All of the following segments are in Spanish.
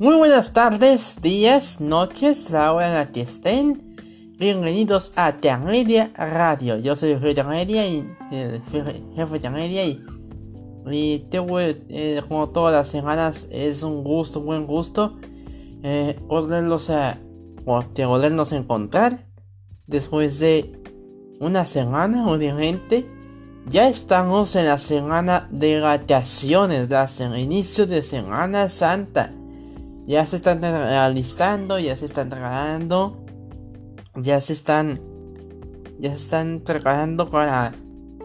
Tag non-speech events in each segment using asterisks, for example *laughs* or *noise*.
Muy buenas tardes, días, noches, la hora en la que estén. Bienvenidos a Media Radio. Yo soy el jefe Media y el jefe Media y, y eh, como todas las semanas es un gusto, buen gusto eh, volverlos a volvernos a encontrar después de una semana obviamente ya estamos en la semana de vacaciones, el inicio de Semana Santa. Ya se están alistando, ya se están regalando, ya se están, ya se están preparando para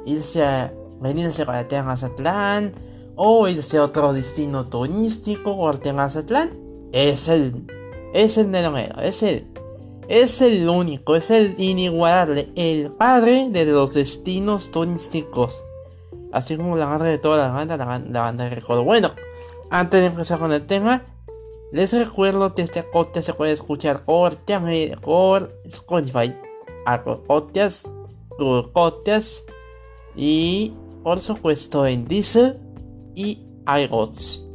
irse a venirse para Mazatlán o irse a otro destino turístico o Mazatlán. Es el, es el mero, es el es el único, es el inigualable, el padre de los destinos turísticos. Así como la madre de toda la banda, la, banda de recuerdo. Bueno, antes de empezar con el tema, les recuerdo que este podcast se puede escuchar por, por Spotify, Apple Podcasts, Google Podcasts y por supuesto en Deezer y iRods.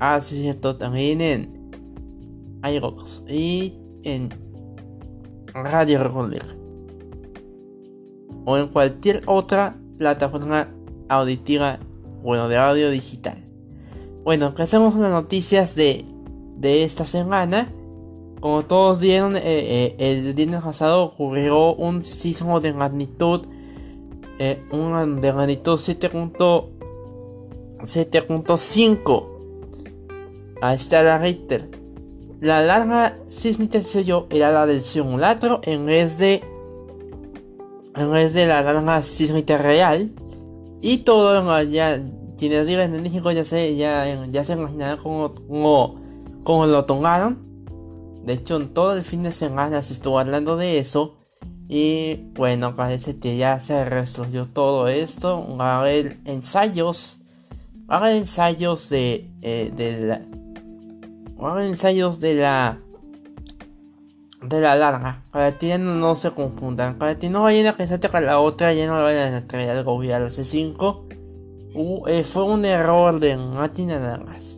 Así es, también en iRods y en Radio Republic o en cualquier otra plataforma auditiva, bueno, de audio digital. Bueno, hacemos unas noticias de, de esta semana. Como todos vieron, eh, eh, el día pasado ocurrió un sismo de magnitud, eh, un de magnitud 7.5 a la Richter. La alarma sísmica se yo era la del simulacro en vez de en vez de la alarma sísmica real y todo ya quienes viven en México ya se ya, ya se imaginarán cómo, cómo, lo tomaron. De hecho en todo el fin de semana se estuvo hablando de eso. Y bueno parece que ya se resolvió todo esto. Va a haber ensayos. Va a haber ensayos de, eh, de la, haber ensayos de la de la larga. Para que no, se confundan. Para que no vayan a pensar que la otra ya no vayan a traer algo a la C5 uh, fue un error de nada más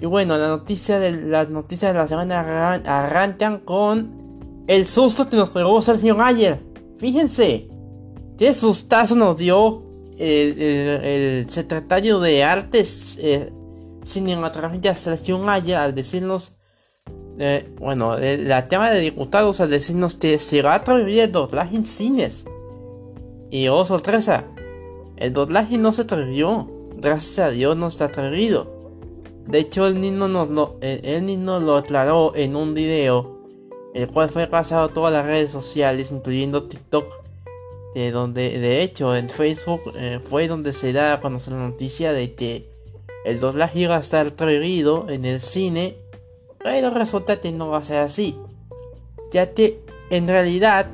y bueno la noticia de las noticias de la semana arrancan con el susto que nos pegó Sergio ayer fíjense qué sustazo nos dio el, secretario de artes eh, cinematográfica Sergio Maya al decirnos, eh, bueno, la tema de diputados al decirnos que se va a atrever el doblaje en cines. Y oh sorpresa, el doblaje no se atrevió, gracias a Dios no está atrevido. De hecho, el niño nos lo, el, lo aclaró en un video, el cual fue pasado a todas las redes sociales, incluyendo TikTok, de donde, de hecho, en Facebook eh, fue donde se da a conocer la noticia de que el doblaje iba a estar prohibido en el cine, pero resulta que no va a ser así. Ya que en realidad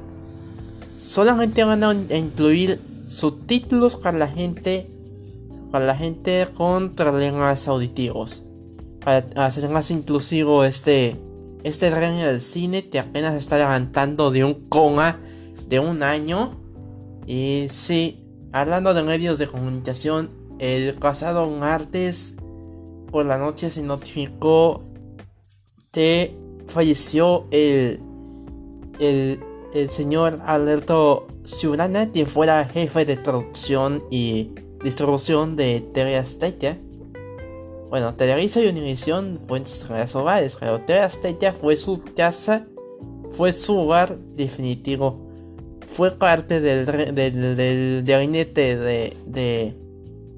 solamente van a incluir subtítulos para la gente para la gente con problemas auditivos. Para hacer más inclusivo este este reino del cine que apenas está levantando de un coma de un año. Y sí, hablando de medios de comunicación, el pasado martes por la noche se notificó que falleció el, el, el señor Alberto Ciurana, que fuera jefe de producción y distribución de TV Azteca. Bueno, Televisa y Univision fueron sus hogares, pero TV Azteca fue su casa, fue su hogar definitivo. Fue parte del, del, del gabinete de, de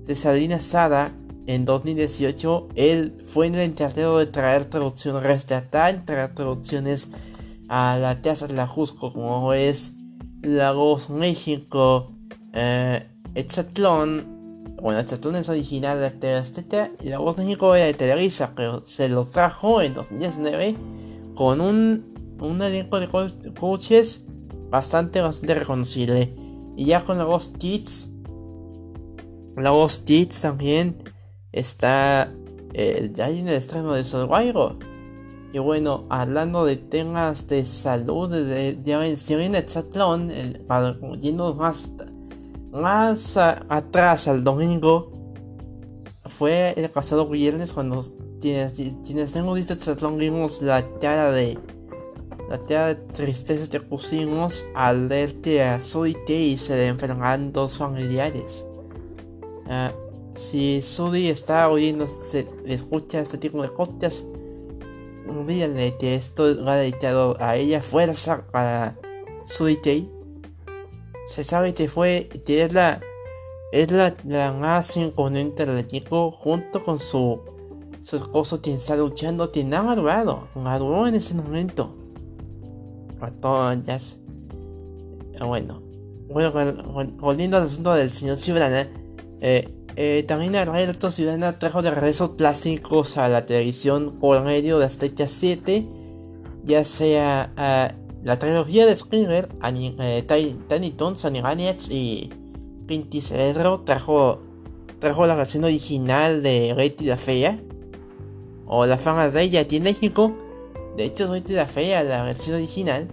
de Salinas Sada en 2018, él fue el encargado de traer traducciones, rescatar, traer traducciones a la Casa de la Jusco, como es Lagos México, eh, bueno, Etzatlón es original de TV y La Voz México era de Televisa, pero se lo trajo en 2019 con un, un elenco de coaches bastante, bastante reconocible. Y ya con La Voz Kids la voz Kids también está eh, ahí en el estreno de Survivor. Y bueno, hablando de temas de salud, de, de, si viene Exatlón, para irnos más, más atrás al domingo, fue el pasado viernes cuando tienes tengo vimos la tiara de la de tristeza que pusimos al a Sudite y se le enferman dos familiares. Uh, si Sudi está oyendo, se escucha este tipo de cosas, díganle que esto ha dedicado a ella fuerza para Sudite. Se sabe que fue, que es la, es la, la más imponente del equipo junto con su, su esposo quien está luchando, quien ha madurado, maduró en ese momento. Entonces, bueno, bueno, volviendo al asunto del señor Cibrana, eh, eh, también Alberto Ciudadana trajo de regreso clásicos a la televisión por medio de Azteca 7, ya sea uh, la trilogía de Springer, eh, Tiny Toons, Animaniacs y Pinty Cerebro trajo, trajo la versión original de Betty la Fea, o la fama de ella aquí en México. De hecho, Betty la Fea, la versión original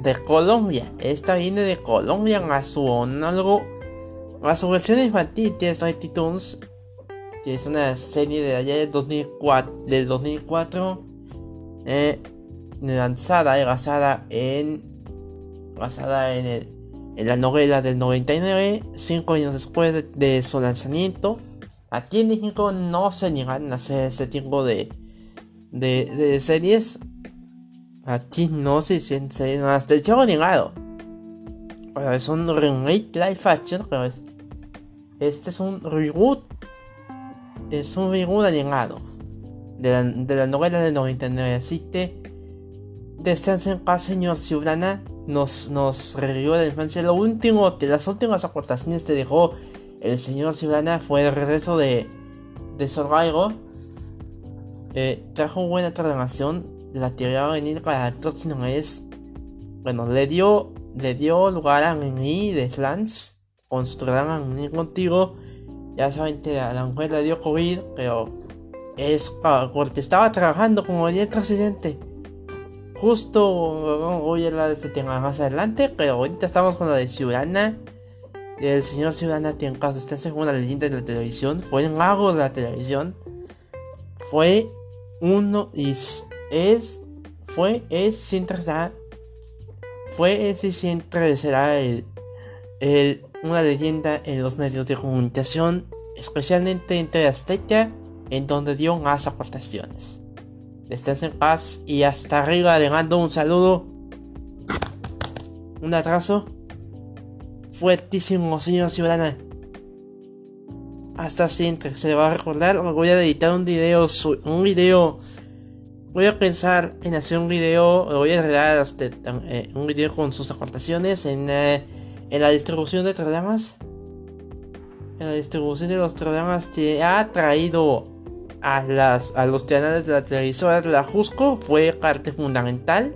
de Colombia. Esta viene de Colombia a su análogo la su versión infantil tiene Mighty Toons, que es una serie de allá del 2004, del 2004 eh, lanzada y basada en basada en, el, en la novela del 99, cinco años después de, su lanzamiento. Aquí en México no se llegan a hacer ese tipo de, de, de series. Aquí no se hicieron hasta el chavo llegado. Es un remake live action, pero es este es un reboot. Es un reboot de la, de la novela del 99. Así que descansen en paz, señor Ciudadana. Nos, nos revivió la infancia. Lo último, de las últimas aportaciones que dejó el señor Ciudadana fue el regreso de, de Survivor. Eh, trajo buena transformación. La teoría va a venir para el próximo mes. Bueno, le dio, le dio lugar a Mimi de Slants construirán a venir contigo. Ya saben que a la mujer le dio COVID, pero es porque estaba trabajando como el presidente. Justo voy a hablar de este tema más adelante, pero ahorita estamos con la de Ciudadana. El señor Ciudadana tiene caso, está en una leyenda de la televisión, fue el mago de la televisión. Fue uno y es, fue, es, siempre será, fue, es y siempre será el, el una leyenda en los medios de comunicación, especialmente entre Azteca, en donde dio más aportaciones. Estás en paz y hasta arriba le mando un saludo, un atraso fuertísimo, señor Ciudadana. Hasta siempre, se va a recordar. Voy a editar un video, un video. Voy a pensar en hacer un video, voy a arreglar este, eh, un video con sus aportaciones en eh, en la distribución de programas, en la distribución de los programas que ha traído a, las, a los canales de la televisora de la Jusco fue parte fundamental.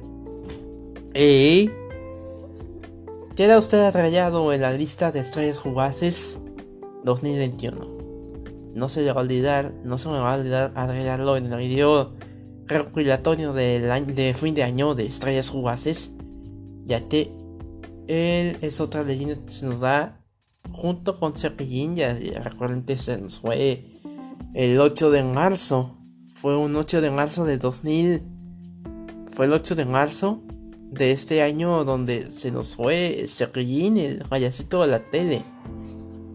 Y queda usted atrayado en la lista de estrellas jugaces 2021. No se le va a olvidar, no se me va a olvidar agregarlo en el video recopilatorio del de fin de año de estrellas jugaces. Ya te él es otra leyenda que se nos da junto con Cepillín. Ya, recuerden que se nos fue el 8 de marzo. Fue un 8 de marzo de 2000. Fue el 8 de marzo de este año donde se nos fue Cepillín, el payasito de la tele.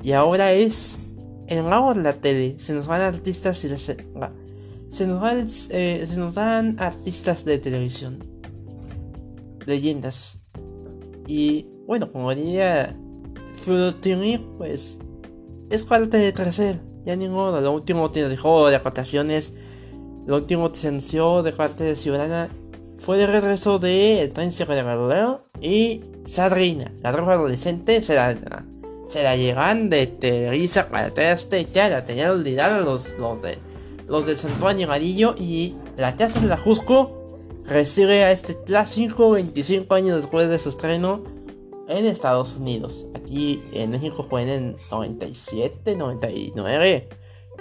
Y ahora es el mago de la tele. Se nos van artistas y se, se nos van, eh, se nos dan artistas de televisión. Leyendas y bueno, como diría Frutinir, pues es parte de crecer. Ya ni modo, lo último que dejó de acotaciones, lo último que se anunció de parte de Ciudadana fue el regreso de El Príncipe de Galileo y Sadrina, la ropa adolescente, se la, se la llegan de Teresa para este ya la tenían olvidada los, los, de, los del Santuario Amarillo y la Casa de la Jusco recibe a este clásico 25 años después de su estreno en Estados Unidos. Aquí en México fue en el 97, 99.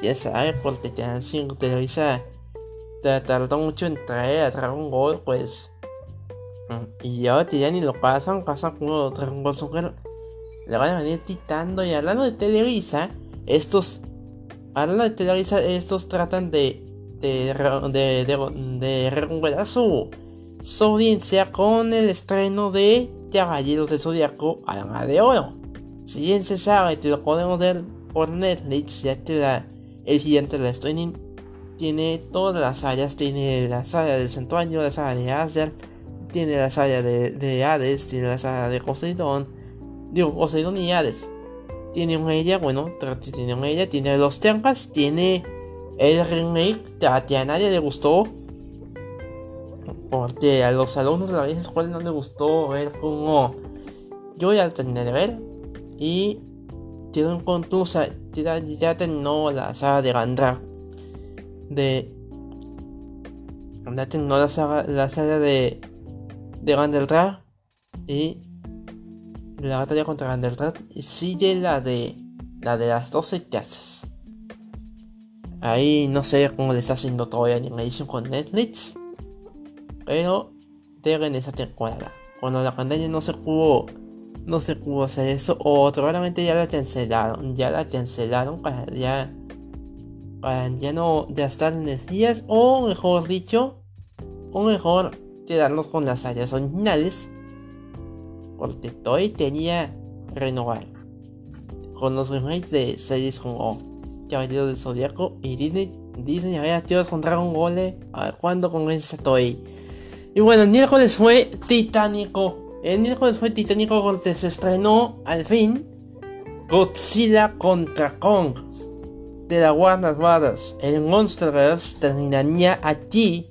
Ya sabe, porque Canal 5 Televisa tardó mucho en traer a Dragon Ball, pues. Mm, y ahora ya ni lo pasan, pasan como Dragon Ball Super. Le van a venir titando y hablando de Televisa, estos la de Televisa estos tratan de de, de, de, recuperar su, su audiencia con el estreno de Caballeros del Zodiaco Alma de Oro. Si bien se sabe, te lo podemos ver por Netflix, ya que la, el gigante de la streaming tiene todas las áreas, tiene la saga del santuario, la saga de Asgard, tiene la saga de, de Hades, tiene la saga de Poseidón, digo, Poseidón y Hades. Tiene un ella, bueno, tiene un ella, tiene los Tengas, tiene el remake a, a nadie le gustó. Porque a los alumnos de la vieja escuela no les gustó ver como yo ya terminé de ver. Y tiene un contusa, ya, ya terminó la saga de Gandra. De. Ya terminó la saga, la saga de. De Gandalf. Y. La batalla contra Gandalf. Y sigue la de. La de las 12 casas. Ahí no sé cómo le está haciendo todavía animación con Netflix. Pero en esa temporada. Cuando la pandemia no se pudo. No se pudo hacer eso. O probablemente ya la cancelaron. Ya la cancelaron para ya. Para ya no gastar energías. O mejor dicho. O mejor quedarnos con las áreas originales. Porque todavía tenía renovar. Con los remakes de series como Caballero del Zodiaco y Disney, Disney había tíos contra un gole. A ver cuándo con Toei. Y bueno, el miércoles fue titánico. El miércoles fue titánico porque se estrenó al fin Godzilla contra Kong de la Warner Bros. El Monsterverse terminaría aquí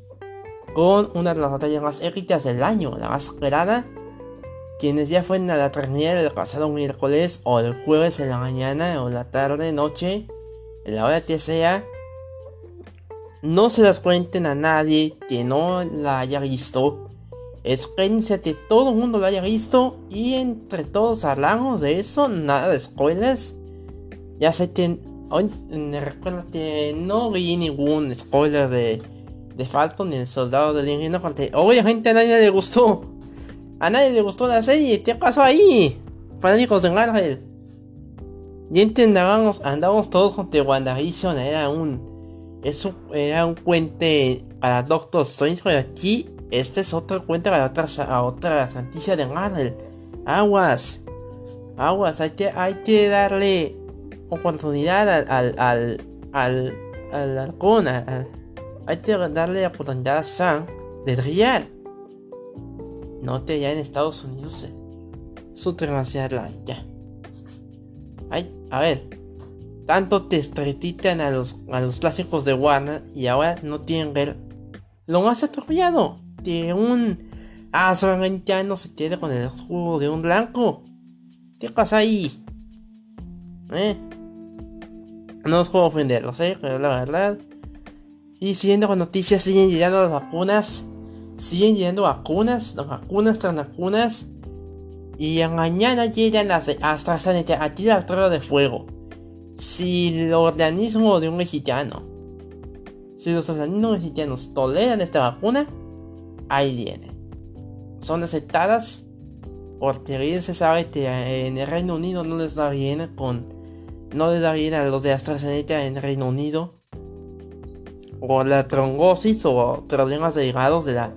con una de las batallas más épicas del año, la más esperada. Quienes ya fueron a la transmisión el pasado miércoles o el jueves en la mañana o la tarde, noche, la hora que sea, no se las cuenten a nadie que no la haya visto. Espérense que todo el mundo la haya visto y entre todos hablamos de eso, nada de spoilers. Ya sé que hoy me recuerdo que no vi ningún spoiler de, de Falcon ni el soldado del invierno porque obviamente a nadie le gustó. A nadie le gustó la serie, ¿qué pasó ahí? Fanáticos de Marvel. Y andábamos, andábamos todos con The WandaVision, era un. Eso era un puente para Doctor Strange, pero aquí este es otro puente para otra, a otra santicia de Marvel. Aguas, aguas, hay que, hay que darle oportunidad al, al, al, al, al hay que darle oportunidad a Sam de brillar. Note ya en Estados Unidos eh, su la ya. A ver, tanto te estretitan a los, a los clásicos de Warner y ahora no tienen ver lo más atropellado de un. Ah, solamente se tiene con el jugo de un blanco. ¿Qué pasa ahí? ¿Eh? No os puedo ofenderlos, ¿eh? Pero la verdad. Y siguiendo con noticias, siguen llegando las vacunas. Siguen llegando vacunas, las vacunas tras vacunas. Y mañana llegan las de AstraZeneca a tirar prueba de fuego. Si el organismo de un mexicano, si los organismos mexicanos toleran esta vacuna, ahí viene. Son aceptadas porque bien se sabe que en el Reino Unido no les da bien con. No les da bien a los de AstraZeneca en el Reino Unido. O la trombosis o problemas derivados de la,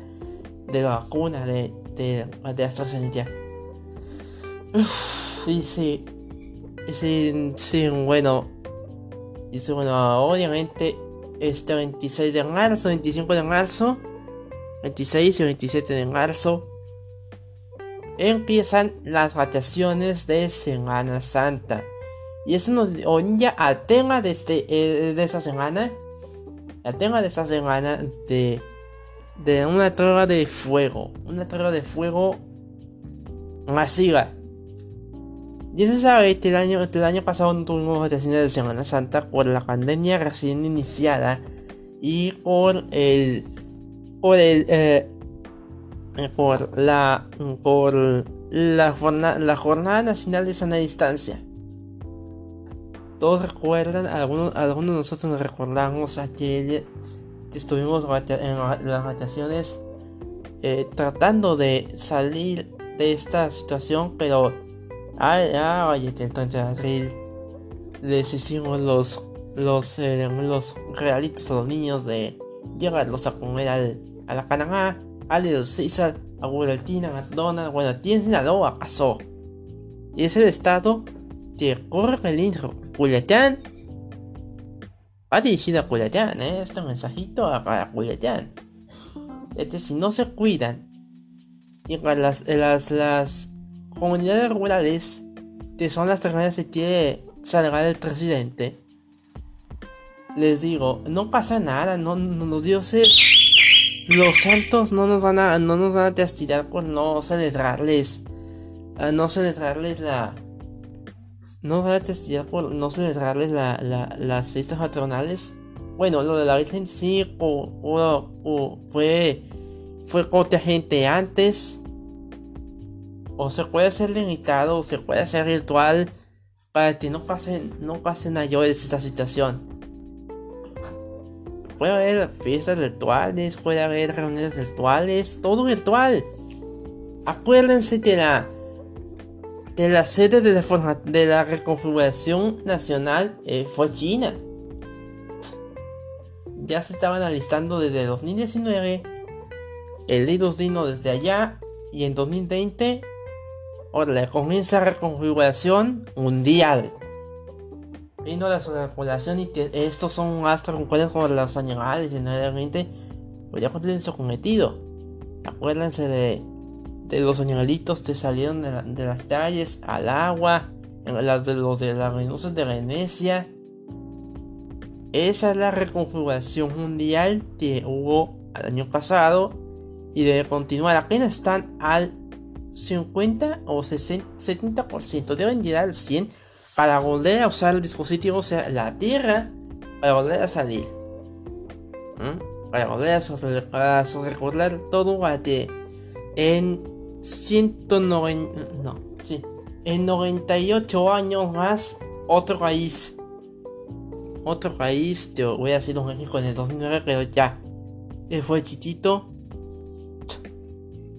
de la vacuna de, de, de AstraZeneca. Y sí, y sí, bueno, y sí, bueno, obviamente este 26 de marzo, 25 de marzo, 26 y 27 de marzo, empiezan las vacaciones de Semana Santa. Y eso nos oye al tema de, este, eh, de esta semana. Al tema de esta semana de, de una tregua de fuego. Una tregua de fuego masiva. Y se sabe que el año, año pasado no tuvimos vacaciones de Semana Santa por la pandemia recién iniciada y por el por el eh, por la por la jornada, la jornada nacional de sana distancia. Todos recuerdan, algunos, algunos de nosotros nos recordamos aquel que estuvimos en las vacaciones eh, tratando de salir de esta situación, pero El 30 de abril les hicimos los los, eh, los regalitos a los niños de llegarlos a comer al, a la Canadá, a Little Caesar, a Guadaltina, a McDonald's, bueno, en Sinaloa pasó. Y es el estado que corre el intro. Culiacán ha dirigido a Culiacán, ¿eh? Este mensajito a, a Culiacán. Este, si no se cuidan, y las, las, las comunidades rurales, que son las terrenas que quiere salvar el presidente, les digo, no pasa nada, no, los dioses, los santos no nos van a, no nos van a castigar por no celebrarles, a no celebrarles la, no van a castigar por no celebrarles la, la, las fiestas patronales. Bueno, lo de la Virgen sí o, fue, fue contra gente antes. O se puede hacer limitado, o se puede hacer virtual para que no pasen, no pasen a mayores esta situación puede haber fiestas virtuales, puede haber reuniones virtuales, todo virtual. Acuérdense que la de la sede de la, de la reconfiguración nacional eh, fue China. Ya se estaba analizando desde 2019 el virus Dino desde allá y en 2020 ahora comienza la reconfiguración mundial vino la sobrepoblación y que estos son astros como los animales y realmente pues ya cumplen su cometido. Acuérdense de, de los animalitos que salieron de, las calles al agua, en las de los de las Venusas de Venecia. Esa es la reconfiguración mundial que hubo el año pasado y debe continuar. Apenas están al 50 o 60, 70%. Deben llegar al 100% para volver a usar el dispositivo, o sea, la Tierra, para volver a salir. Para volver a, sobre, recordar todo para que en 190, no, sí, en 98 años más, otro país, otro país, te voy a decir un México en el 2009, pero ya, fue chichito,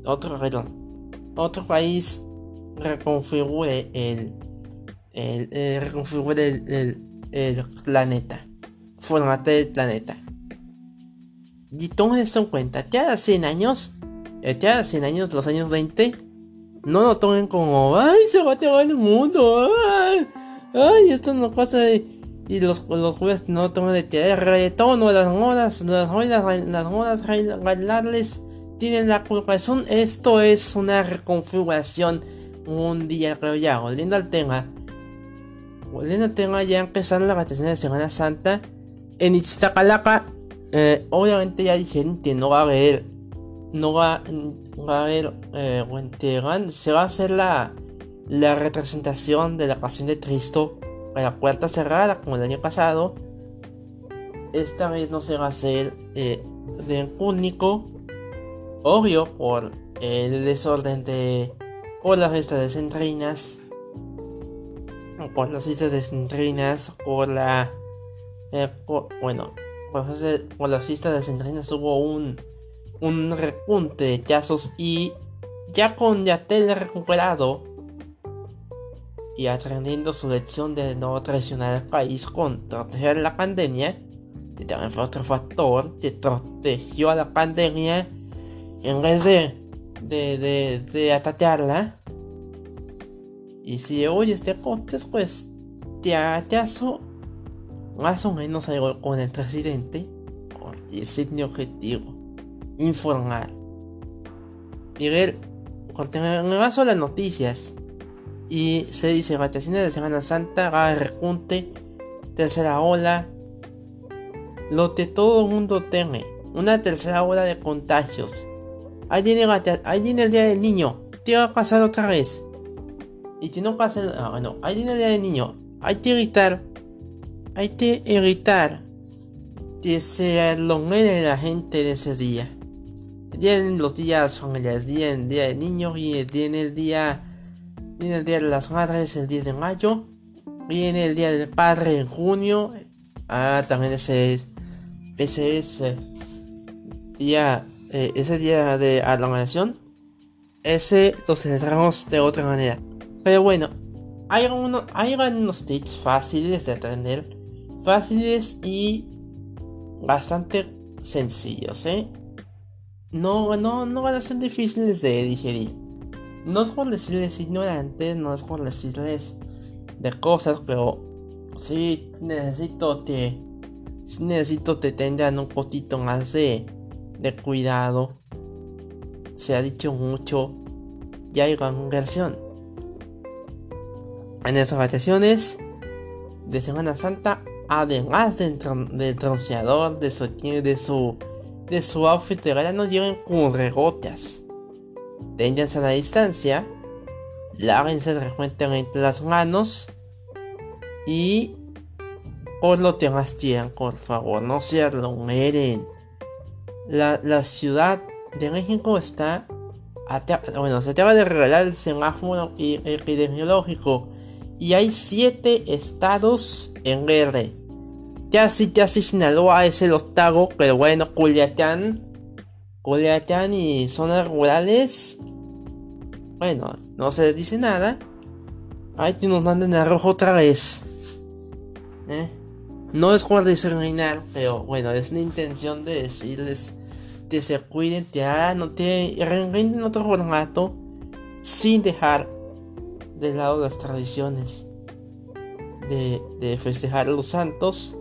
otro, perdón, otro país reconfigure el el, el, el, planeta, formate del planeta. Y tomen esto en cuenta, cada 100 años, cada eh, 100 años, los años 20, no lo tomen como, ay, se va a acabar el mundo, ay, esto no pasa de... Y los, los jueves no tomen de tierra, todo las modas, las modas, las modas bailarles tienen la culpa. esto es una reconfiguración mundial, pero ya, volviendo al tema, volviendo al tema, ya empezaron las vacaciones de Semana Santa. En Iztacalaca, eh, obviamente ya dijeron que no va a haber, no va, va a haber, eh, se va a hacer la, la representación de la Pasión de Cristo a la puerta cerrada, como el año pasado. Esta vez no se va a hacer eh, de único, obvio, por el desorden de, por las fiestas de centrinas por las fiestas centrinas por la... Eh, bueno, por, las fiestas centrinas hubo un, un repunte de casos y ya con Yatel recuperado y aprendiendo su lección de no traicionar al país contra la pandemia, que también fue otro factor que protegió a la pandemia en vez de, de, de, de atacarla, y si hoy este podcast, pues te aso más o menos algo con el presidente, porque ese es mi objetivo, informar. Miguel, me baso las noticias y se dice vacaciones de Semana Santa, va repunte, tercera ola, lo que todo el mundo teme, una tercera ola de contagios. Viene el día del niño, ¿qué va a pasar otra vez? Y si no pasa, ah, bueno, hay dinero de niño. Hay que evitar, hay que evitar que se de la gente de ese día. Vienen los días familiares, día el día del niño, viene el día, viene el día de las madres el 10 de mayo, viene el día del padre en junio. Ah, también ese es, ese es eh, día, eh, ese día de aglomeración. Ese lo celebramos de otra manera. Pero bueno, hay, algunos, hay algunos tips fáciles de aprender fáciles y bastante sencillos, ¿eh? No, no, no van a ser difíciles de digerir. No es por decirles ignorantes, no es por decirles de cosas, pero sí necesito que sí necesito que tengan un poquito más de, de cuidado. Se ha dicho mucho, ya hay versión. En esas vacaciones de Semana Santa, además del, del tronciador, de su, de su, de su outfit de no lleven. Ténganse a la distancia, lávense frecuentemente las manos y por lo más quieran, por favor, no se aglomeren. La, la ciudad de México está. Bueno, se acaba de revelar el semáforo epidemiológico y hay siete estados en guerra. Casi, casi Sinaloa es el octavo, pero bueno, Culiacán, Culiacán y zonas rurales, bueno, no se dice nada. Ay, que nos manden a rojo otra vez. ¿Eh? No es por determinar, pero bueno, es la intención de decirles que se cuiden, que no te en otro formato sin dejar de lado las tradiciones de, de festejar a los santos.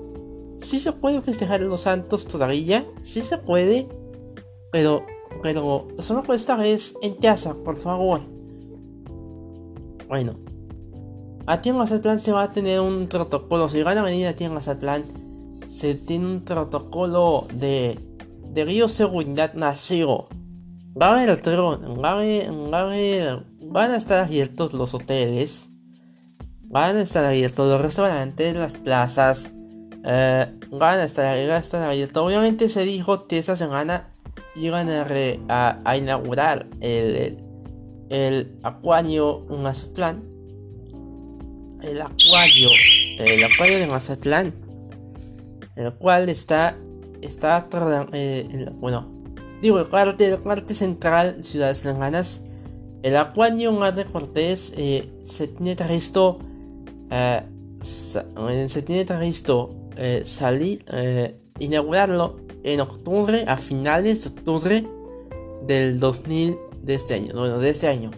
Si se puede festejar a los santos todavía, si se puede, pero, pero solo por esta vez en casa, por favor. Bueno, aquí en Mazatlán se va a tener un protocolo. Si van a venir aquí en Mazatlán, se tiene un protocolo de, de río seguridad nacido. Va a haber tron, va a haber, va a haber van a estar abiertos los hoteles, van a estar abiertos los restaurantes, las plazas, eh, van, a estar, abiertos. Obviamente se dijo que esta semana iban a, a, inaugurar el, el, acuario Mazatlán. El acuario, el acuario de Mazatlán, el cual está, está, eh, bueno, digo, el parte, el central, ciudades lejanas. El acuario Mar de Cortés eh, se tiene previsto eh, se tiene previsto salir inaugurarlo en octubre a finales de octubre del 2000 de este año bueno de este año.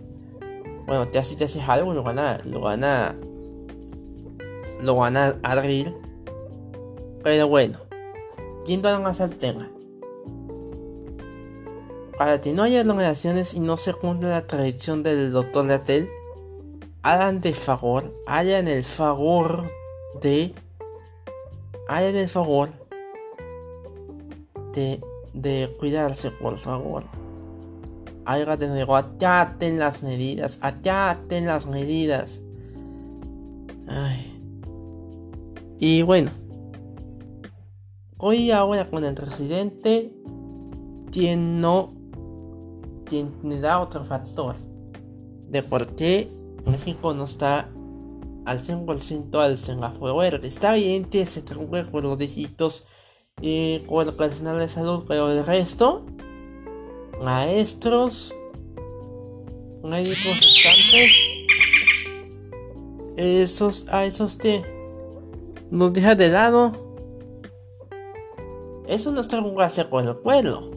Bueno te hace te hace algo lo van a lo van a lo van a abrir pero bueno yendo más al tema para que no haya aglomeraciones y no se cumpla la tradición del doctor Latel, hagan de favor, hagan el favor de, hagan el favor de, de cuidarse, por favor. Hagan de nuevo, aten las medidas, aten las medidas. Ay. Y bueno, hoy ahora con el presidente, no me da otro factor de por qué México no está al 100% al semáforo verde. Está bien que se trunque con los dígitos y con el personal de salud, pero el resto, maestros, médicos restantes, esos, a esos que nos deja de lado. Eso no está jugarse con el pueblo.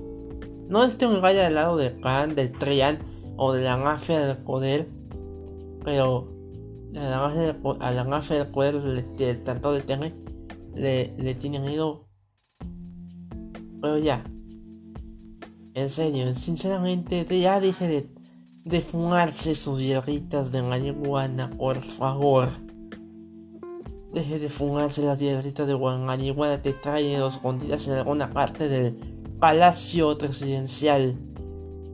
No es me vaya del lado del PAN, del TRIAN o de la mafia del poder, pero a la mafia del, a la del poder, tanto de TN, le, le tienen miedo. Pero ya, en serio, sinceramente, ya dije de, de fumarse sus hierritas de marihuana, por favor. Deje de fumarse las hierritas de marihuana, te traen escondidas en alguna parte del palacio presidencial.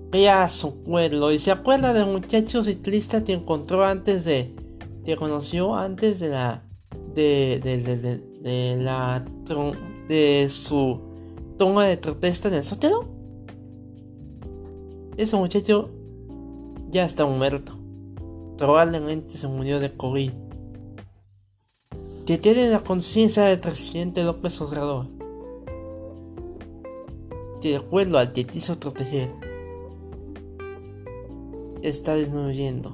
Vea su pueblo y se acuerda del muchacho ciclista que encontró antes de. que conoció antes de la. de. de, de, de, la. de su toma de protesta en el sótano. Ese muchacho ya está muerto. Probablemente se murió de COVID. Que tiene la conciencia del presidente López Obrador de acuerdo al que quiso proteger, está disminuyendo.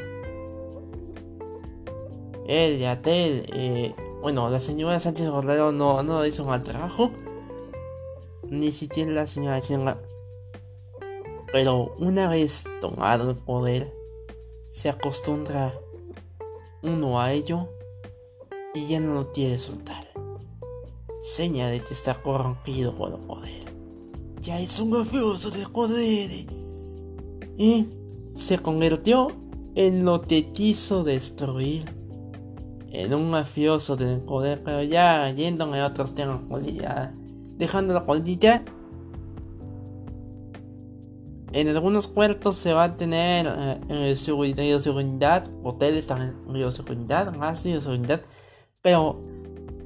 Él, Yatel, eh, Bueno, la señora Sánchez Gordero no, no hizo mal trabajo. Ni siquiera la señora Chenga. Pero una vez tomado el poder, se acostumbra uno a ello y ya no lo quiere soltar. Seña de que está corrompido por el poder. Ya es un mafioso de poder. Y se convirtió en lo que quiso destruir. En un mafioso del poder, pero ya yéndome a otros temas, ya dejando la política. En algunos puertos se va a tener eh, eh seguridad, seguridad, hoteles también de seguridad, más de seguridad, pero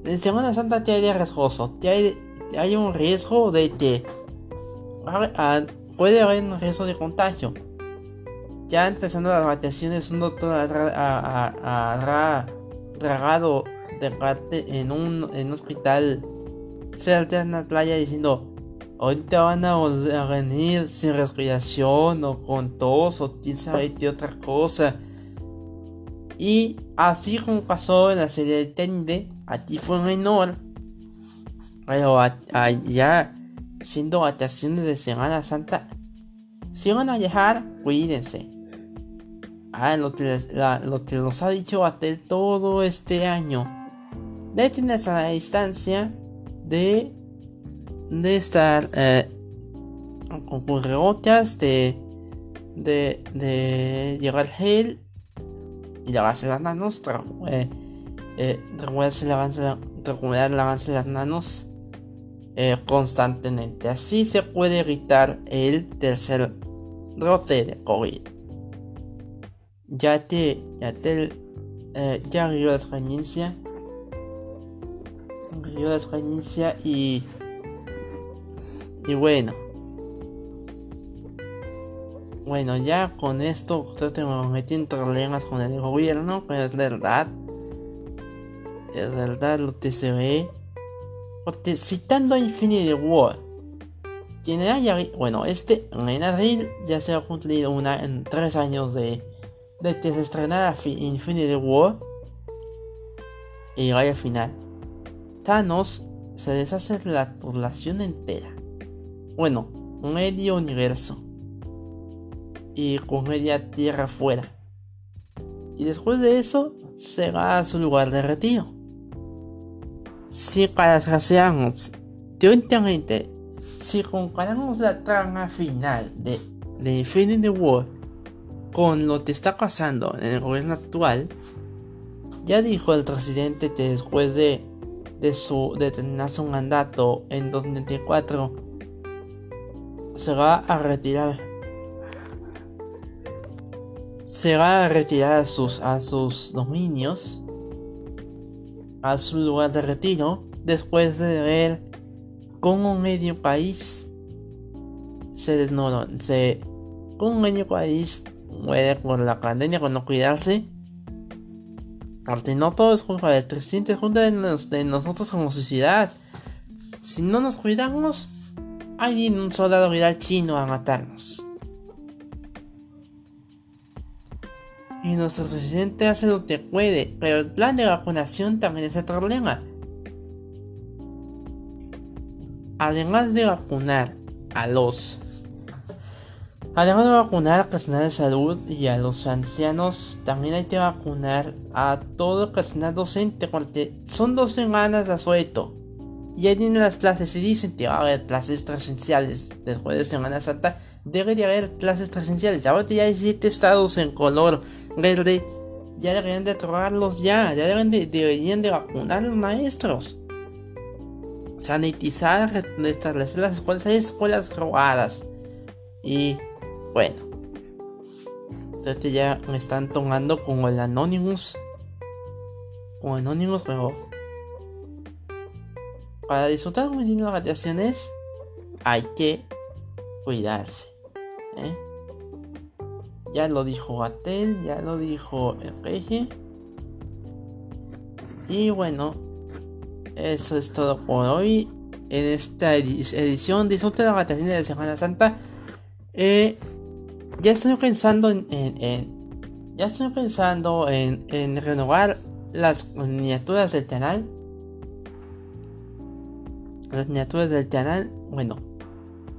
en Semana Santa te hay riesgoso, te hay, un riesgo de que puede haber un riesgo de contagio. Ya empezando las vacaciones, un doctor habrá tragado de parte en un, en un hospital cerca de la playa diciendo Ahorita van a venir sin respiración o con tos o quién sabe qué otra cosa. Y así como pasó en la serie de Tende, aquí fue menor. Pero allá, siendo vacaciones de Semana Santa, si van a viajar, cuídense. Ah, lo que, lo que nos ha dicho Batel todo este año. Detenerse a la distancia de, de estar eh, con cubrebocas, de, de, de llevar gel y lavarse las manos, eh, eh, regular lavarse las manos eh, constantemente. Así se puede evitar el tercer brote de COVID. Ya te, ya te, eh, ya arriba la experiencia, arriba la experiencia y, y bueno. Bueno, ya con esto tengo metí en problemas con el gobierno, pero es verdad. Es verdad lo que se ve. Porque citando a Infinity War, tiene ya, bueno, este en abril ya se ha cumplido una en tres años de, de que se estrenara Infinity War y vaya final. Thanos se deshace de la población entera. Bueno, medio universo y con media tierra fuera. Y después de eso, se va a su lugar de retiro. Si parafraseamos teóricamente, si comparamos la trama final de, de Infinity War con lo que está pasando en el gobierno actual, ya dijo el presidente que después de, de, su, de terminar su mandato en 2024 se va a retirar se va a retirar a sus, a sus dominios, a su lugar de retiro, después de ver cómo medio país se desnoró, se, cómo medio país muere por la pandemia, con no cuidarse. Porque no todo es culpa del presidente, es culpa de, nosotros como sociedad. Si no nos cuidamos, hay un soldado viral chino a matarnos. Y nuestro presidente hace lo que puede, pero el plan de vacunación también es el problema. Además de vacunar a los Además de vacunar al personal de salud y a los ancianos, también hay que vacunar a todo el personal docente, porque son dos semanas de asueto. Y ahí tienen las clases y dicen que va a haber clases presenciales después de Semana Santa. Debería haber clases presenciales. Ahora ya hay siete estados en color verde. Ya deberían de aprobarlos ya. Ya deben de, deberían de vacunar a los maestros. Sanitizar, establecer las escuelas. Hay escuelas robadas. Y bueno. Este ya me están tomando como el Anonymous. Como Anonymous, pero para disfrutar muy bien las vacaciones hay que cuidarse. ¿eh? Ya lo dijo Gatel, ya lo dijo el Y bueno, eso es todo por hoy. En esta edición disfrute las vacaciones de Semana Santa. Eh, ya estoy pensando en, ya estoy pensando en, en renovar las miniaturas del canal. Las miniaturas del canal, bueno.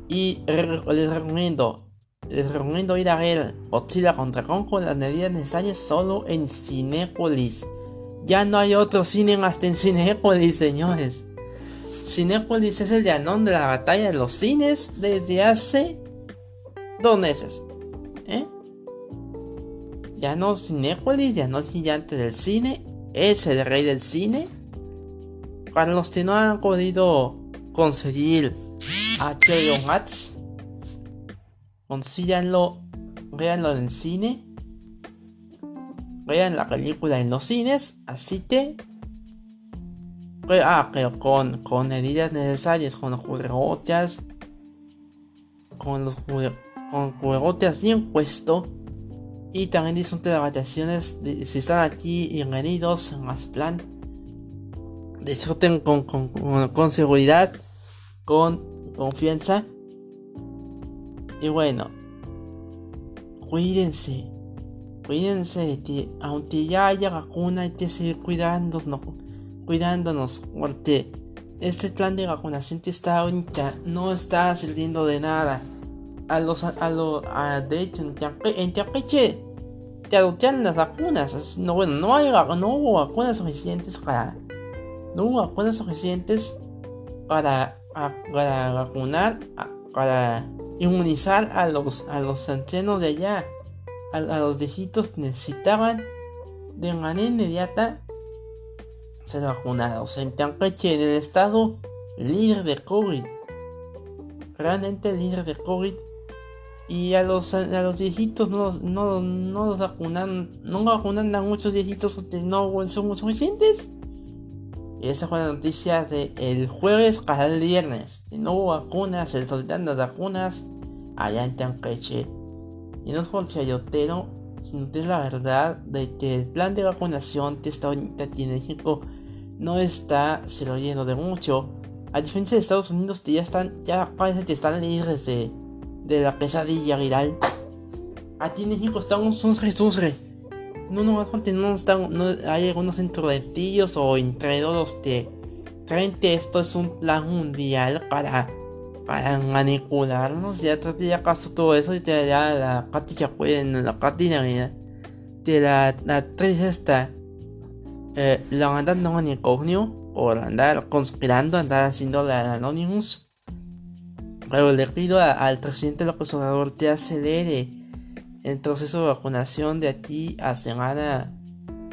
Y les recomiendo les recomiendo ir a ver Godzilla contra Kong con las medidas necesarias solo en Cinépolis. Ya no hay otro cine hasta en Cinépolis, señores. Cinépolis es el llanón de la batalla de los cines desde hace dos meses. ¿Eh? Ya no Cinépolis, ya no el gigante del cine, es el rey del cine. Para los que no han podido conseguir HBO Max, consíganlo, véanlo en el cine, vean la película en los cines, así que, ah, pero con, con medidas necesarias, con los juegotas, con los con juegotas bien puesto. Y también disfruten las vacaciones. si están aquí bienvenidos en Mazatlán. Disfruten con, con, con seguridad, con confianza. Y bueno, cuídense, cuídense, aunque ya haya vacuna hay que seguir cuidándonos, cuidándonos, porque este plan de vacunación está ahorita no está sirviendo de nada. A los, a los, a, de hecho, en Campeche te adoptaron las vacunas. No, bueno, no, hay, no hubo vacunas suficientes para, no hubo vacunas suficientes para, para vacunar, para inmunizar a los, a los ancianos de allá, a, los viejitos necesitaban de manera inmediata ser vacunados. En Campeche, en el estado líder de COVID, realmente líder de COVID, y a los, a los viejitos no, no, no los vacunan, no vacunan a muchos viejitos porque no son suficientes. Y esa fue la noticia de el jueves para el viernes. No hubo vacunas, el soldado las vacunas allá en Campeche. Y no es por chayotero, sino que es la verdad de que el plan de vacunación que está ahorita aquí en México no está se lo lleno de mucho. A diferencia de Estados Unidos que ya están, ya parece que están libres de, de la pesadilla viral. Aquí en México estamos un susre no, no, no, están, no hay algunos introvertidos o incrédulos que creen que esto es un plan mundial para, para manipularnos. Ya traté ya caso todo eso y te ya la Katy pueden la Katy de la, la actriz esta, eh, la mandan no incógnito por andar conspirando, andar haciendo la Anonymous. Pero le pido al presidente López Obrador que acelere el proceso de vacunación de aquí a semana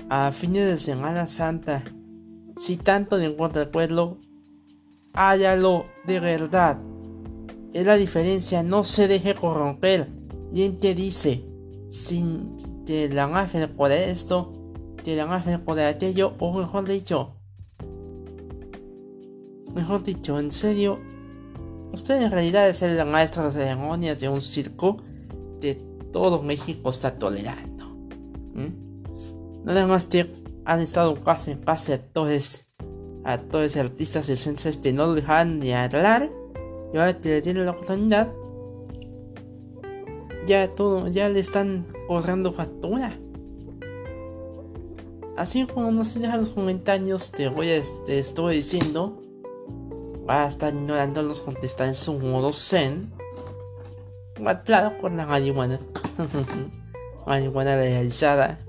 a fines de Semana Santa. Si tanto le encuentra el pueblo, hágalo de verdad. Es la diferencia, no se deje corromper. Y te dice, si te la van a por esto, te la van a por aquello, o mejor dicho, mejor dicho, en serio, usted en realidad es el maestro de ceremonias de un circo de todo México está tolerando. Nada más que han estado casi en casi a todos, a todos los artistas del centro este no dejan ni hablar. Y ahora que le tienen la oportunidad, ya todo, ya le están corriendo factura. Así como no se dejan los comentarios, te voy a, te estoy diciendo, va a estar ignorando los contestar en su modo zen. Claro, con la marihuana. *laughs* marihuana realizada.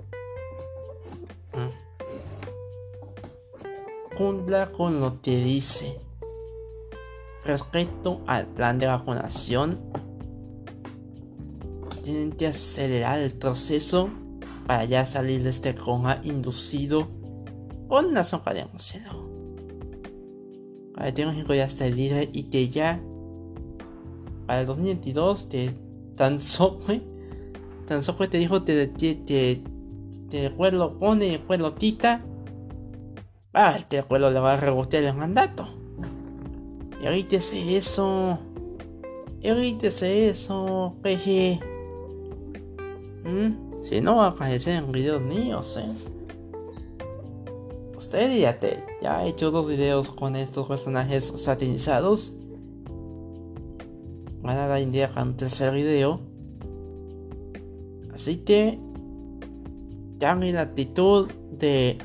Cumpla con lo que dice. Respecto al plan de vacunación, tienen que acelerar el proceso para ya salir de este coma inducido con la soja de museo. Para que México ya está libre y que ya el 2022 te tan soque *laughs* tan soque te dijo te te te, te pone recuerdo quita ah te recuerdo le va a rebotear el mandato. Evítese eso evítese eso peje. ¿Mm? si no va a aparecer en videos míos eh usted ya te ya ha hecho dos videos con estos personajes satirizados van a dar idea con un tercer video. Así que, ya la actitud de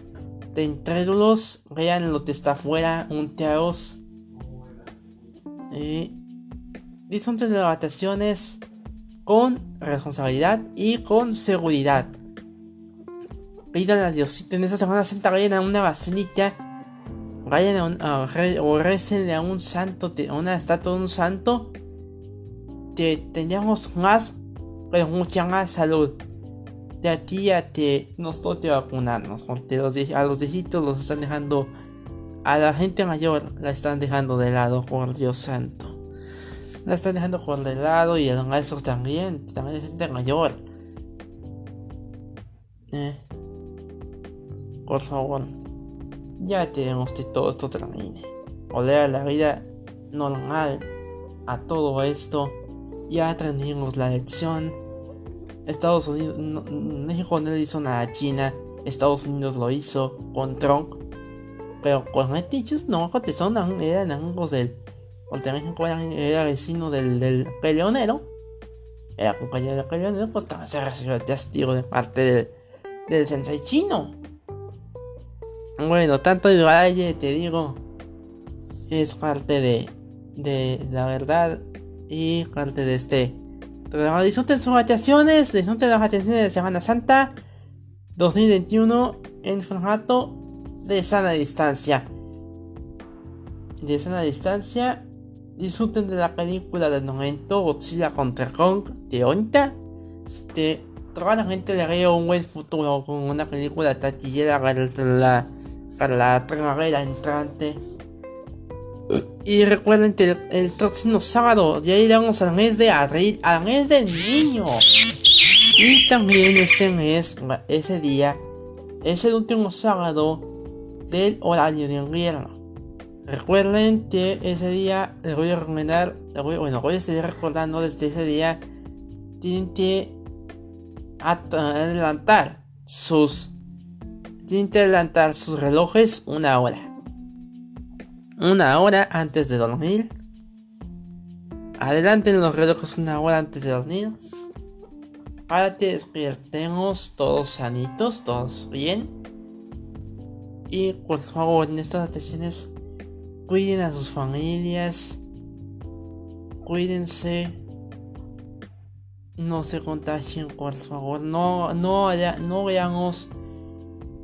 de incrédulos, vean lo que está afuera, un teos. Y disfruten de las vacaciones con responsabilidad y con seguridad. Pidan a Diosito en esta Semana Santa, vayan a una basílica, vayan a, un, o recen a un santo, a una estatua de un santo, que tengamos más, pero mucha más salud. De aquí a que nos toque vacunarnos, a los viejitos los están dejando, a la gente mayor la están dejando de lado, por Dios santo la están dejando por de lado y el eso también, también es gente mayor. Eh, por favor, ya tenemos que todo esto termine. Olea la vida normal a todo esto. Ya aprendimos la lección. Estados Unidos, México no le hizo nada a China. Estados Unidos lo hizo con Trump. Pero con dichos no, son eran amigos del porque México era vecino del, del peleonero, era compañero del peleonero, pues también se recibió el testigo de parte del, del sensei chino. Bueno, tanto el valle, te digo, es parte de, de la verdad y parte de este programa. Disfruten sus vacaciones, disfruten las vacaciones de Semana Santa 2021 en formato de sana distancia. De sana distancia disfruten de la película del momento Godzilla contra Kong de Onta. De toda la gente le veo un buen futuro con una película taquillera para la, para la primavera entrante. Y recuerden que el, próximo sábado ya iremos al mes de abril, al mes del niño. Y también este mes, ese día, es el último sábado del horario de invierno. Recuerden que ese día les voy a recomendar, bueno, voy a seguir recordando desde ese día, tienen que adelantar sus, tienen que adelantar sus relojes una hora. Una hora antes de dormir. Adelanten los relojes una hora antes de dormir. Para que despiertemos todos sanitos, todos bien. Y por favor, en estas atenciones Cuiden a sus familias. Cuídense. No se contagien, por favor. No, no, no veamos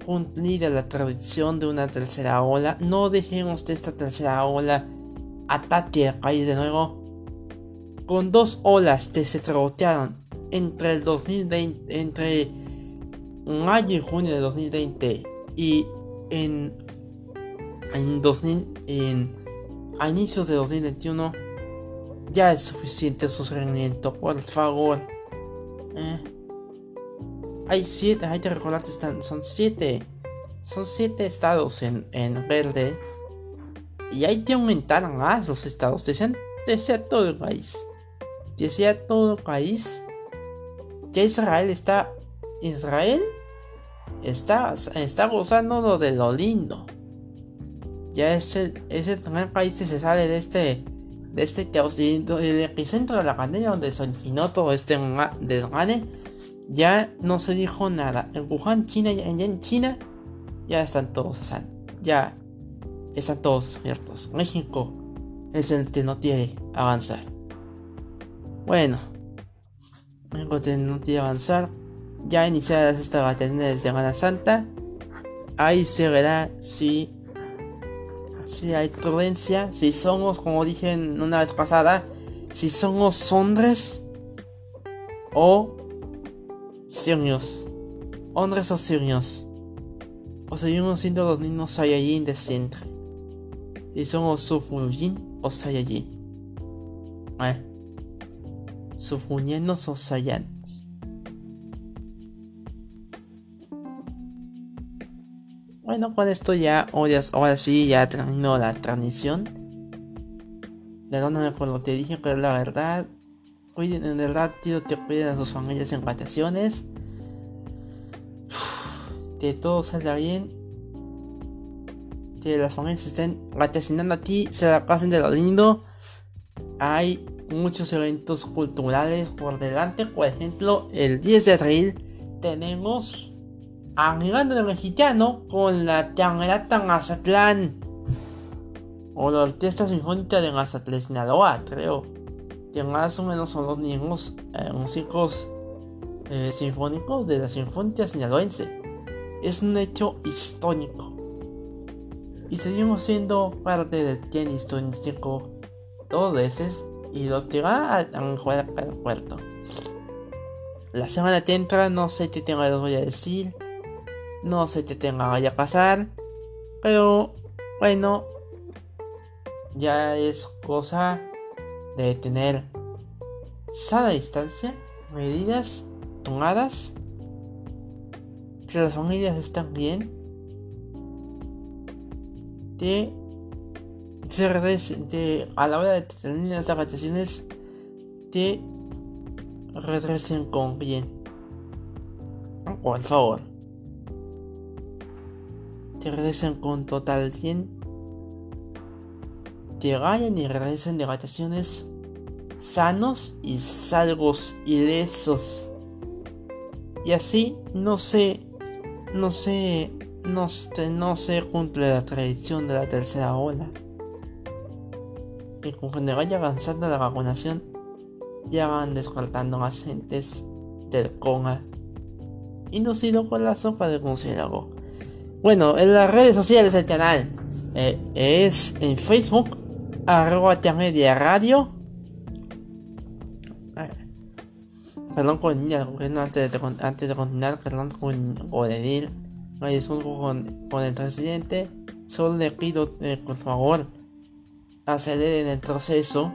cumplir la tradición de una tercera ola. No dejemos que esta tercera ola ataque al país de nuevo. Con dos olas que se trotearon entre el 2020, entre mayo y junio de 2020 y en en 2000, en, a inicios de 2021 ya es suficiente sufrimiento, por favor. Eh. Hay siete, hay que recordar que están, son siete, son siete estados en, en verde. Y hay que aumentar más los estados, desean, desea todo el país. Desea todo el país. Ya Israel está, Israel está, está gozando de lo lindo ya es el, primer país que se sale de este de este caos el epicentro de la pandemia donde se originó todo este desgane ya no se dijo nada. En Wuhan China en China ya están todos o sea, ya están todos abiertos. México es el que no tiene avanzar. Bueno México no tiene avanzar. Ya iniciadas estas vacaciones de Semana Santa ahí se verá si si hay prudencia, si somos, como dije una vez pasada, si somos hombres o simios, hombres o simios, o seguimos siendo los niños Saiyajin de siempre, si somos Sufujin o Saiyajin, eh, Sufunianos o Saiyans. Bueno, con esto ya, ahora, sí, ya terminó la transmisión. Perdóname por lo que dije, pero la verdad, cuiden, en verdad, tío, que cuiden a sus familias en vacaciones. Que todo salga bien. Que las familias estén vacacionando aquí, se la pasen de lo lindo. Hay muchos eventos culturales por delante. Por ejemplo, el 10 de abril tenemos Agregando el mexicano con la Tangrata Mazatlán. O la Orquesta Sinfónica de Mazatlán, Sinaloa, creo. Que más o menos son los mismos eh, músicos eh, sinfónicos de la Sinfónica Sinaloense. Es un hecho histórico. Y seguimos siendo parte del tiempo histórico dos veces y lo que va a jugar para el puerto. La semana que entra no sé qué tenga les voy a decir. No sé qué tenga vaya a pasar. Pero bueno. Ya es cosa de tener sana distancia. Medidas tomadas. Que las familias están bien. De, de a la hora de terminar las vacaciones. De regresen con bien. Por favor. Que regresen con total bien. Que vayan y regresen de vacaciones sanos y salvos ilesos. Y así no se, no se, no se, no se cumple la tradición de la tercera ola. Y conforme vaya avanzando la vacunación, ya van descartando más gentes del CONA. Inducido por la sopa de murciélago. Bueno, en las redes sociales del canal eh, es en Facebook, arroba media radio. Perdón con antes de, antes de continuar, perdón con Goredil. Es un con, con el presidente. Solo le pido, eh, por favor, aceleren el proceso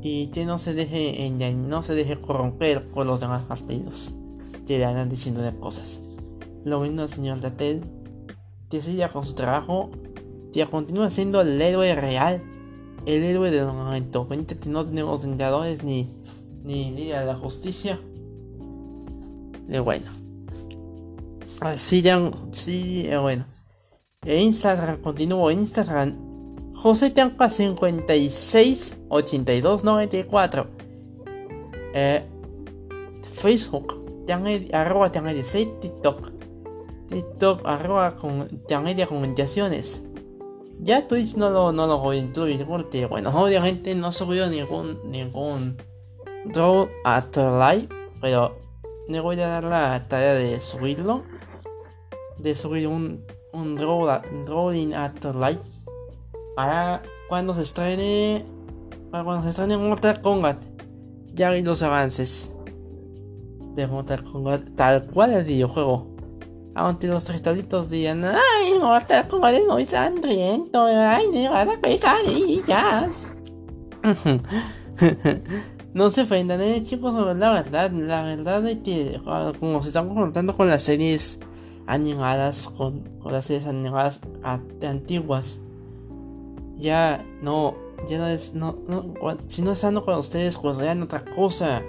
y que no se deje no se deje corromper con los demás partidos que le andan diciendo de cosas. Lo mismo el señor Datel, que siga con su trabajo, continúa siendo el héroe real, el héroe del momento. no tenemos vengadores ni, ni Día de la Justicia. De bueno. Así de, sí, bueno. E Instagram, continúo Instagram José Tanca 56 82 94. Eh, Facebook, arroba TikTok, TikTok, arroba con de comunicaciones. Ya Twitch no lo, no lo voy a incluir porque, bueno, obviamente no subió ningún, ningún Draw Live, pero le voy a dar la tarea de subirlo, de subir un, un Draw, Drawing Live para cuando se estrene para cuando se estrene Mortal Kombat. Ya vi los avances de Mortal Kombat tal cual el videojuego aunque los cristalitos digan ay Mortal Kombat es muy sangriento ay me van a pesadillas *laughs* no se ofendan eh, chicos la verdad la verdad es que ah, como se están confrontando con las series animadas con, las series animadas antiguas ya no, ya no es, no, si no estando con ustedes, pues vean otra cosa.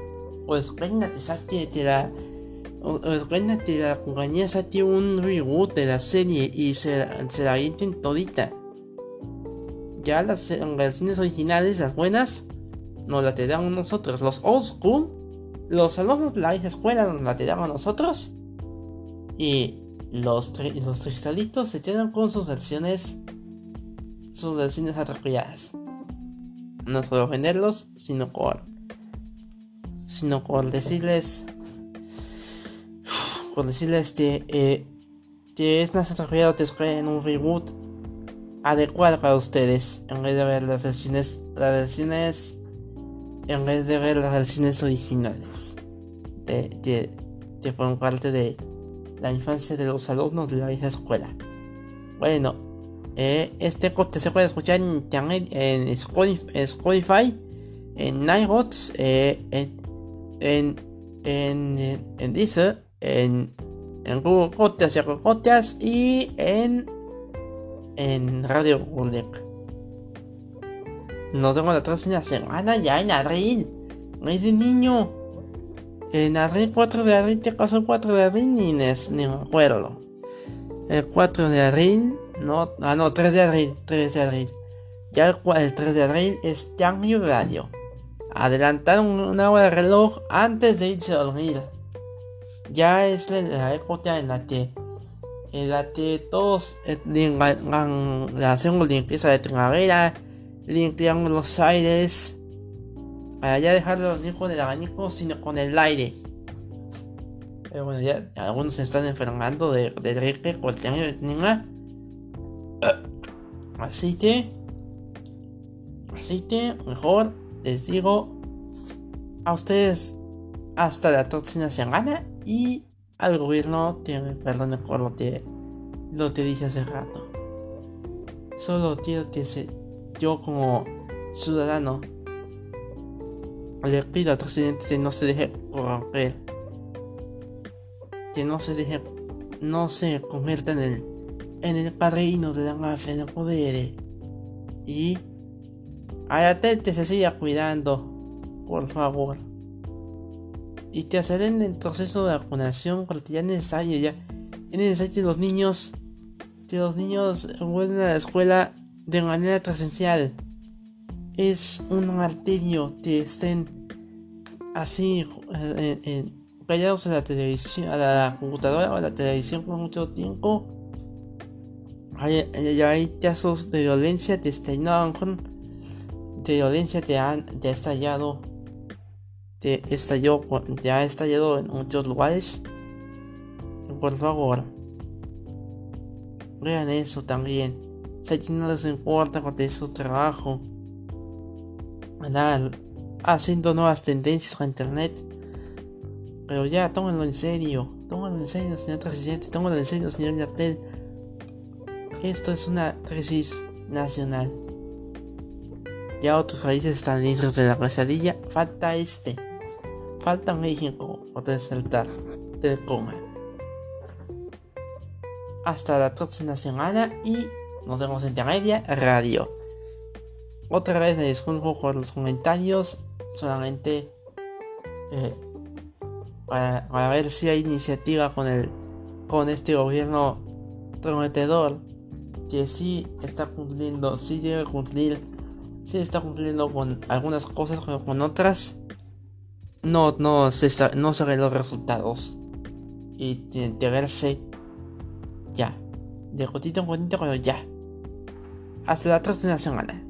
Pues te saque de la, pues de la compañía saque un reboot de la serie y se, se la avienten todita. Ya las versiones originales, las buenas, nos la te damos nosotros. Los old school, los alumnos de la escuela nos la te damos nosotros. Y los, los cristalitos se quedan con sus versiones sus versiones atropelladas. No es por ofenderlos, sino por. sino por decirles. Por decirles que, eh, que es más atropellado que en un reboot adecuado para ustedes en vez de ver las versiones. las versiones. en vez de ver las versiones originales. De, que fueron parte de la infancia de los alumnos de la vieja escuela. Bueno, eh, este corte se puede escuchar en, en Spotify, en Nightbots, eh, en, en, en, en Deezer, en, en Google Podcast y y en, en Radio Public. Nos vemos la próxima semana ya en abril. es de niño. En abril, 4 de abril, ¿te pasó el 4 de abril? Ni, ni me acuerdo. El 4 de abril no, ah, no, 3 de abril, 3 de abril. Ya el, el 3 de abril es mi Radio. Adelantaron una hora de reloj antes de irse a dormir. Ya es la, época en la que en la que todos eh, hacemos limpieza de trinadera, limpiamos los aires para ya dejarlo ni con el abanico sino con el aire. Pero bueno, ya algunos se están enfermando de, de gripe cualquier. Así que, así que mejor les digo a ustedes hasta la próxima semana y al gobierno tiene perdón por lo que lo te dije hace rato. Solo quiero que se, yo como ciudadano le pido al presidente que no se deje corromper. Que no se deje, no se convierta en el, en el padrino de la mafia de poder. Y a la que se siga cuidando, por favor y te aceleren el proceso de vacunación porque ya es necesario, ya es que los niños, que los niños vuelvan a la escuela de manera presencial. Es un martirio que estén así eh, callados a la televisión, a la computadora o a la televisión por mucho tiempo. Hay, hay, casos de violencia que estallaron, de violencia que han que estallado estalló, ya ha estallado en muchos lugares. Por favor, vean eso también. Si no les importa con su trabajo, haciendo nuevas tendencias con internet. Pero ya, tómenlo en serio. Tómenlo en serio, señor presidente. Tómenlo en serio, señor Yatel. Esto es una crisis nacional. Ya otros países están listos de la pesadilla. Falta este. Falta México o del coma. Hasta la próxima semana y nos vemos en Media Radio. Otra vez me disculpo por los comentarios, solamente eh, para, ver si hay iniciativa con el con este gobierno prometedor que sí está cumpliendo, sí debe cumplir, sí está cumpliendo con algunas cosas, pero con otras no, no, se, no ven los resultados. Y verse ya. De gotito en gotito, pero ya. Hasta la próxima semana.